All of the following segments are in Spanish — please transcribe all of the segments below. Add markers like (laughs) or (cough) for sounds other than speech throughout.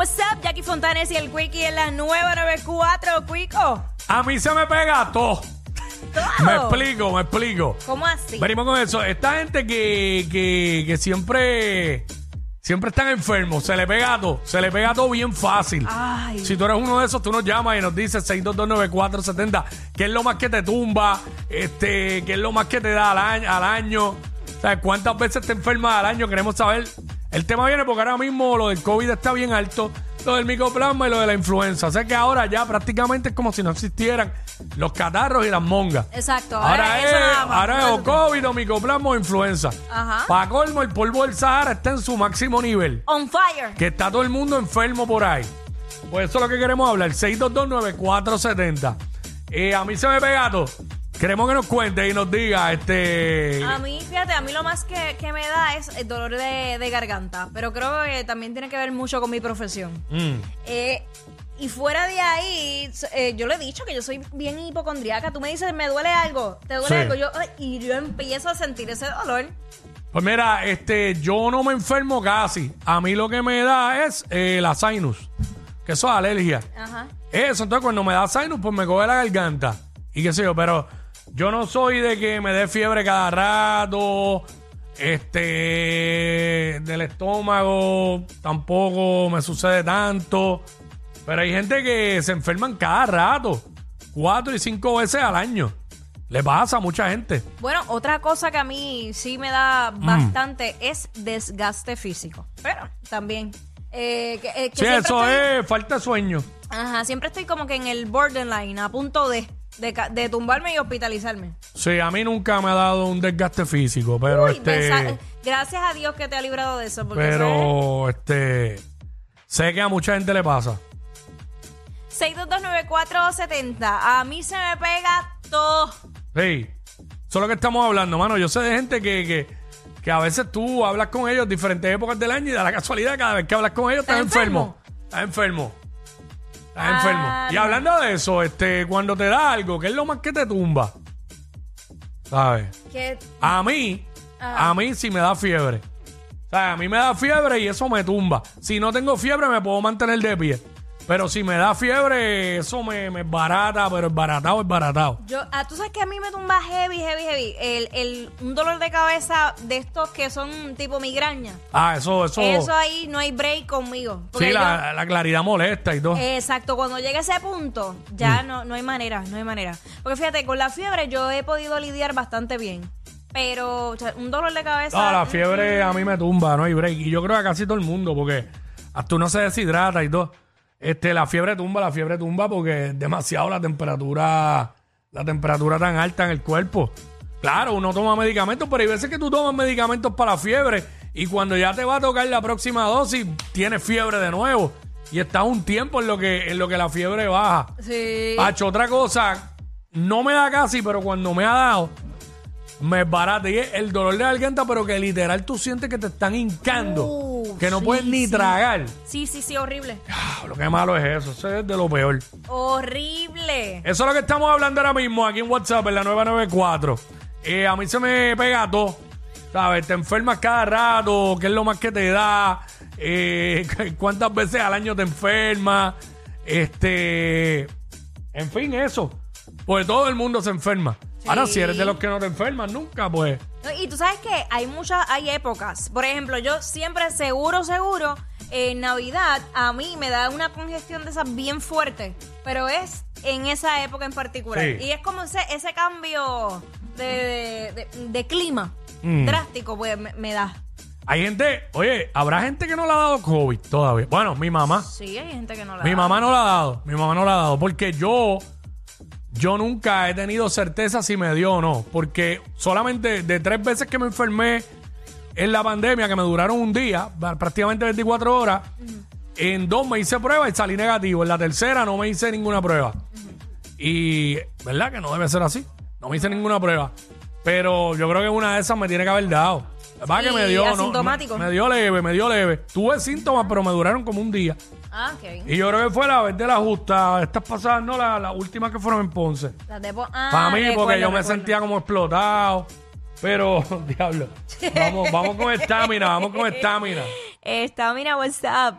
What's up, Jackie Fontanes y el Quickie en la nueva 94, Quico. A mí se me pega todo. Todo. Me explico, me explico. ¿Cómo así? Venimos con eso. Esta gente que, que, que siempre, siempre están enfermos, se le pega todo, se le pega todo bien fácil. Ay. Si tú eres uno de esos, tú nos llamas y nos dices 6229470, qué es lo más que te tumba, este, qué es lo más que te da al año, al año. O sea, cuántas veces te enfermas al año, queremos saber. El tema viene porque ahora mismo lo del COVID está bien alto, lo del micoplasma y lo de la influenza. O sea que ahora ya prácticamente es como si no existieran los catarros y las mongas. Exacto. Ahora, es, más. ahora es o COVID o micoplasma o influenza. Ajá. Para colmo, el polvo del Sahara está en su máximo nivel. On fire. Que está todo el mundo enfermo por ahí. Pues eso es lo que queremos hablar. 6229470. Eh, a mí se me pega todo. Queremos que nos cuente y nos diga, este... A mí, fíjate, a mí lo más que, que me da es el dolor de, de garganta, pero creo que también tiene que ver mucho con mi profesión. mm, Eh, y fuera de ahí, eh, yo le he dicho que yo soy bien hipocondriaca. Tú me dices, me duele algo, te duele Sí. algo, yo, ay, y yo empiezo a sentir ese dolor. Pues mira, este, yo no me enfermo casi. A mí lo que me da es eh, la sinus. Que eso es alergia. Ajá. Eso, entonces cuando me da sinus, pues me coge la garganta. Y qué sé yo, pero yo no soy de que me dé fiebre cada rato. Este, del estómago tampoco me sucede tanto. Pero hay gente que se enferman cada rato. Cuatro y cinco veces al año. Le pasa a mucha gente. Bueno, otra cosa que a mí sí me da Mm. bastante es desgaste físico. Pero también. eh, que, eh, que Sí, siempre eso estoy- es falta de sueño. Ajá, siempre estoy como que en el borderline, a punto de, de, ca- de tumbarme y hospitalizarme. Sí, a mí nunca me ha dado un desgaste físico, pero Uy, este. besa- gracias a Dios que te ha librado de eso. Porque Pero este. Sé que a mucha gente le pasa. 6229470. A mí se me pega todo. Sí. Eso es lo que estamos hablando, mano. Yo sé de gente que, que, que a veces tú hablas con ellos diferentes épocas del año y da la casualidad cada vez que hablas con ellos estás ¿Estás enfermo. Estás enfermo. Ah, enfermo. Y no. hablando de eso, este, cuando te da algo, ¿qué es lo más que te tumba? ¿Sabes? Que A mí, Ajá. a mí sí me da fiebre. O sea, a mí me da fiebre y eso me tumba. Si no tengo fiebre, me puedo mantener de pie. Pero si me da fiebre, eso me, me barata, pero es baratado, es baratado. yo, ah, tú sabes que a mí me tumba heavy, heavy, heavy. El, el, un dolor de cabeza de estos que son tipo migraña. Ah, eso, eso. Eso ahí no hay break conmigo. Sí, yo- la, la claridad molesta y todo. Exacto, cuando llega ese punto, Mm. ya no, no hay manera, no hay manera. Porque fíjate, con la fiebre yo he podido lidiar bastante bien. Pero o sea, un dolor de cabeza. No, la fiebre a mí me tumba, no hay break. Y yo creo que a casi todo el mundo, porque hasta uno se deshidrata y todo. Este, la fiebre tumba, la fiebre tumba porque es demasiado la temperatura, la temperatura tan alta en el cuerpo. Claro, uno toma medicamentos, pero hay veces que tú tomas medicamentos para la fiebre y cuando ya te va a tocar la próxima dosis, tienes fiebre de nuevo. Y estás un tiempo en lo que, en lo que la fiebre baja. Sí. Pacho, otra cosa, no me da casi, pero cuando me ha dado, me barata. Y es el dolor de garganta, pero que literal tú sientes que te están hincando. Uh, que no sí, puedes ni sí. tragar. Sí, sí, sí, horrible. Ah, Lo que malo es eso. Eso es de lo peor. Horrible. Eso es lo que estamos hablando ahora mismo aquí en WhatsApp, en la 994. Eh, a mí se me pega todo. ¿Sabes? Te enfermas cada rato. ¿Qué es lo más que te da? Eh, (laughs) ¿Cuántas veces al año te enfermas? Este. En fin, eso. Pues todo el mundo se enferma. Ahora, si eres de los que no te enfermas nunca, pues. No, Y tú sabes que hay muchas, hay épocas. Por ejemplo, yo siempre seguro, seguro, en Navidad a mí me da una congestión de esas bien fuerte, pero es en esa época en particular. Sí. Y es como ese, ese cambio de, de- de- de clima Mm. drástico, pues me, me da. Hay gente, oye, habrá gente que no le ha dado COVID todavía. Bueno, mi mamá. Sí, hay gente que no la Mi da. mamá no la ha dado. Mi mamá no la ha dado. Porque yo, yo nunca he tenido certeza si me dio o no. Porque solamente de tres veces que me enfermé en la pandemia, que me duraron un día, va- prácticamente 24 horas, en dos me hice prueba y salí negativo. En la tercera no me hice ninguna prueba. Y, ¿verdad? Que no debe ser así. No me hice ninguna prueba. Pero yo creo que una de esas me tiene que haber dado. Sí, que me dio, no, me, me dio leve, me dio leve. Tuve síntomas, pero me duraron como un día. Ah, ok. Y yo creo que fue la vez de la justa, estas pasadas, no, las la últimas que fueron en Ponce. Las de po- ah, Para mí, porque recuerdo, yo me recuerdo. sentía como explotado. Pero, (laughs) diablo, vamos, vamos con estamina, vamos con estamina. (laughs) Está, mira, what's up.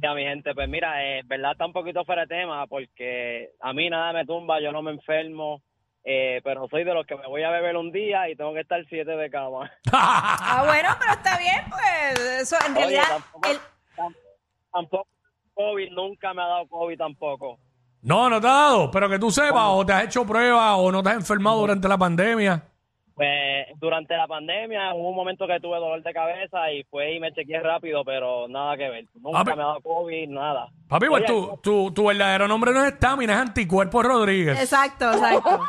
Ya, mi gente, pues mira, eh, verdad está un poquito fuera de tema porque a mí nada me tumba, yo no me enfermo, eh, pero soy de los que me voy a beber un día y tengo que estar siete de cama. (laughs) Ah, bueno, pero está bien, pues eso en Oye, realidad... tampoco, el- tam- tampoco COVID, nunca me ha dado COVID tampoco. No, no te ha dado, pero que tú sepas, o te has hecho pruebas, o no te has enfermado durante la pandemia. Pues durante la pandemia hubo un momento que tuve dolor de cabeza y fue y me chequeé rápido, pero nada que ver. Nunca Ah, me ha dado COVID, nada. Papi, pues Oye, tu, tu, tu verdadero nombre no es Estamina, es Anticuerpo Rodríguez. Exacto, exacto.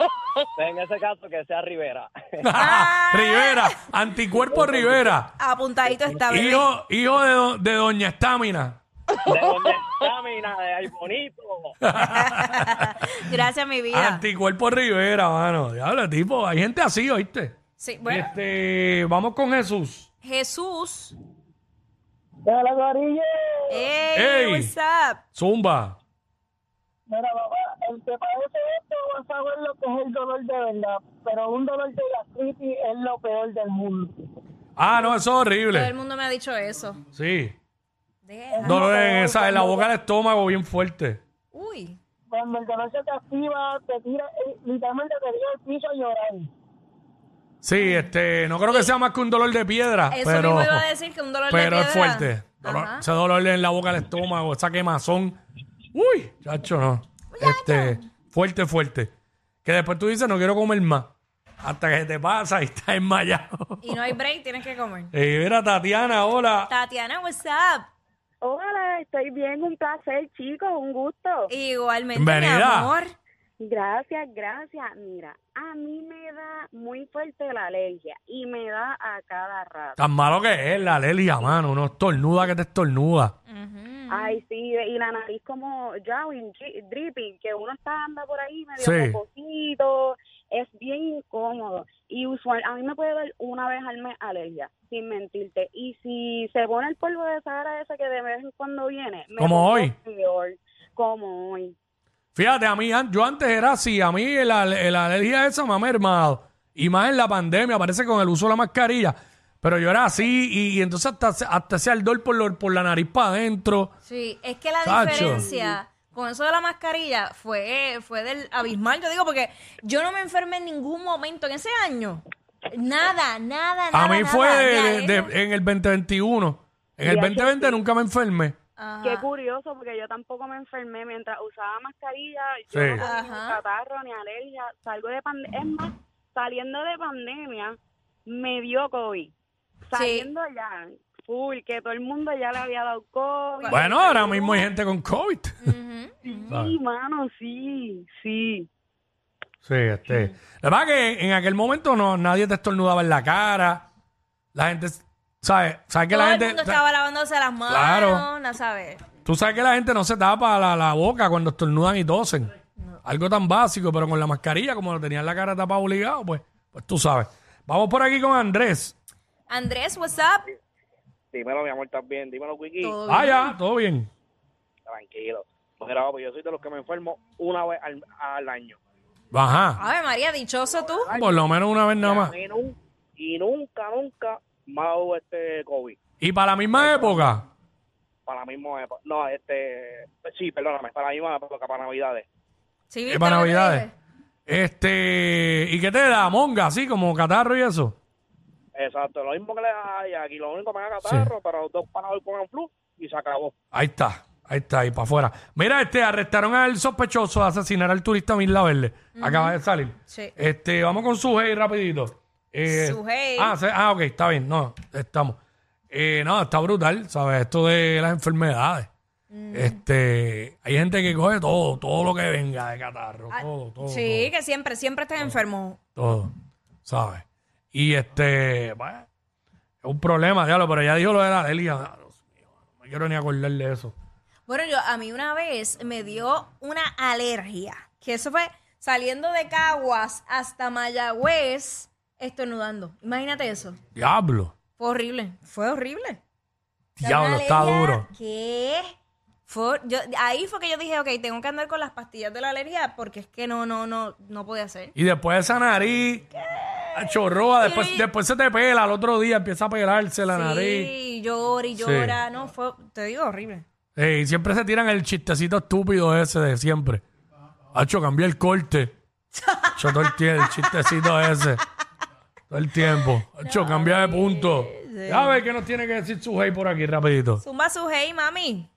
pues (laughs) en ese caso que sea Rivera. (laughs) Rivera, Anticuerpo Rivera. Apuntadito está bien. Hijo, hijo de, do- de Doña Estamina. De donde estamina, de ahí bonito. (laughs) Gracias, mi vida. Anticuerpo Rivera, mano. Diablo, tipo, hay gente así, ¿oíste? Sí, bueno, Este, vamos con Jesús. Jesús. Hola, Gorilla. Hey, Ey. what's up? Zumba. Mira, papá, el que padece esto va a saber lo que es el dolor de verdad, pero un dolor de gastritis es lo peor del mundo. Ah, no, eso es Todo el horrible. mundo me ha dicho eso. Sí. Deja. Dolor en, esa, en la boca del estómago bien fuerte. Uy. Cuando el dolor se te activa, te tira, eh, literalmente te tira al piso a llorar. Sí, este, no creo que sea más que un dolor de piedra, Eso pero, mismo iba a decir que un dolor de pero es fuerte. Dolor- Ajá. ese dolor en la boca del estómago, esa quemazón. Uy, chacho, no. Este, fuerte, fuerte. Que después tú dices, no quiero comer más. Hasta que te pasa y (laughs) estás enmayado. Y no hay break, tienes que comer. Eh, mira, Tatiana, hola. Tatiana, what's up? Hola, estoy bien, un placer, chicos, un gusto. Igualmente, mi amor. Gracias, gracias. Mira, a mí me da muy fuerte la alergia y me da a cada rato. Tan malo que es la alergia, mano. Uno estornuda que te estornuda. Ujú. Ay, sí, y la nariz como dri- dripping, que uno está andando por ahí medio Sí. mocosito, es bien incómodo. Y usual, a mí me puede dar una vez al mes alergia, sin mentirte. Y si se pone el polvo de Sahara ese que de vez en cuando viene, me Como hoy. peor, como hoy. Fíjate, a mí, an- yo antes era así. A mí la, la alergia esa me ha mermado. Y más en la pandemia, parece con el uso de la mascarilla. Pero yo era así y, y entonces hasta, hasta ese ardor por, lo- por la nariz para adentro. Sí, es que la diferencia con eso de la mascarilla fue, fue del abismal. Yo digo, porque yo no me enfermé en ningún momento en ese año. Nada, nada, nada. A mí nada. fue Me de- de- de- en el 2021. En el Ya, 2020 nunca me enfermé. Ajá. Qué curioso, porque yo tampoco me enfermé mientras usaba mascarilla. Yo Sí. no tenía ni catarro ni alergia. Salgo de pandemia. Es más, saliendo de pandemia, me dio COVID. Saliendo ya, full, que todo el mundo ya le había dado COVID. Bueno, ahora mismo hay gente con COVID. Sí, mano, sí, sí. Sí, este. La verdad que en aquel momento no, nadie te estornudaba en la cara. La gente, ¿sabes? ¿Sabes que Todo la el gente. mundo estaba lavándose las manos, Claro. no sabes. Tú sabes que la gente no se tapa la, la boca cuando estornudan y tosen. Algo tan básico, pero con la mascarilla, como lo tenían la cara tapada obligado, pues, pues tú sabes. Vamos por aquí con Andrés. Andrés, what's up? Dímelo, mi amor, ¿estás bien? Dímelo, Wiki. Ah, ya, todo bien. Tranquilo. Mira, papi, yo soy de los que me enfermo una vez al, al año. Ajá. Ave María, dichoso tú. Por lo menos una vez nada a más. nun- y nunca, nunca ha dado este COVID. Y para la misma época. Para la misma época. No, este. Sí, perdóname, para la misma época, para Navidades. Sí, Y ¿viste para lo que te Navidades. dije? Este. ¿Y qué te da? Monga, así como catarro y eso. Exacto, lo mismo que le da a aquí, lo único que me da catarro, pero dos parados con el flu y se acabó. Ahí está. Ahí está, ahí para afuera. Mira, este, arrestaron al sospechoso de asesinar al turista Mirla Verde. Acaba de salir. Sí. Este, vamos con Sujei rapidito. Eh, Sujei. Ah, se- ah, ok, está bien. No, estamos. Eh, no, está brutal, ¿sabes? Esto de las enfermedades. Este, hay gente que coge todo, todo lo que venga de catarro, todo, todo. Ah, Sí, que siempre, siempre estás enfermo. todo, ¿sabes? Y este, bueno, es un problema, diablo, pero ya dijo lo de la alergia. Ah, Dios mío, no me quiero ni acordar de eso. Bueno, yo a mí una vez me dio una alergia, que eso fue saliendo de Caguas hasta Mayagüez estornudando. Imagínate eso. Diablo, Fue horrible, fue horrible. diablo, está duro. que fue, yo, ahí fue que yo dije, ok, tengo que andar con las pastillas de la alergia porque es que no, no, no, no podía ser. Y después esa nariz, chorroa, después, Sí. después se te pela, al otro día empieza a pelarse la nariz. Sí, llora y Sí. llora. No, fue, te digo, horrible. Ey, siempre se tiran el chistecito estúpido ese de siempre. Hacho, cambié el corte. Hacho, todo el tiempo, el chistecito ese. Todo el tiempo. Hacho, cambia de punto. A ver qué nos tiene que decir su hey por aquí, rapidito. Zumba su hey, mami.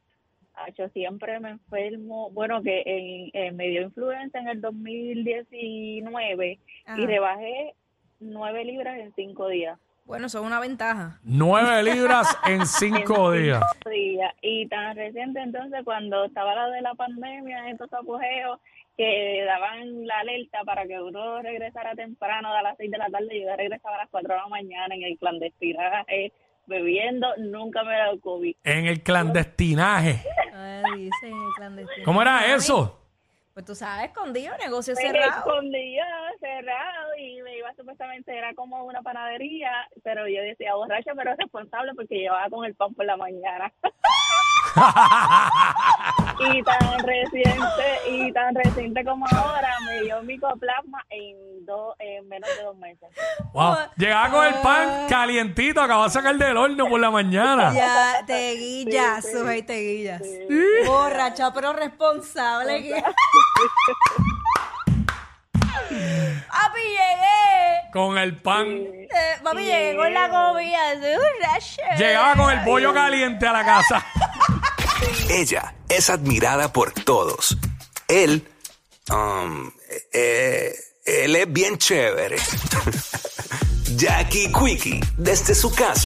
Ah, Yo siempre me enfermo, bueno, que en, en me dio influenza en el 2019 Ajá. y rebajé nueve libras en cinco días. Bueno, eso es una ventaja. Nueve (laughs) libras en cinco días. días. Y tan reciente entonces cuando estaba la de la pandemia, estos apogeos que daban la alerta para que uno regresara temprano a las seis de la tarde, yo regresaba a las cuatro de la mañana en el clandestinaje, bebiendo, nunca me da COVID. En el clandestinaje. Ay, dice clandestino. ¿Cómo era eso? Pues tú sabes, escondido, negocio Me cerrado. escondía, cerrado y me iba supuestamente, era como una panadería, pero yo decía borracha pero responsable porque llevaba con el pan por la mañana. (laughs) y tan reciente y tan reciente como ahora me dio micoplasma en dos en menos de dos meses. Wow. Llegaba con el pan calientito, acababa de sacar del horno por la mañana. Ya, te guillas, su hey, te guillas. Borracha, pero responsable. (laughs) Papi, llegué. Con el pan. Eh, papi, llegué con la comida. Soy borracha. Llegaba con el pollo caliente a la casa. Ella es admirada por todos. Él, um, eh, él es bien chévere. (laughs) Jackie Quickie, desde su casa.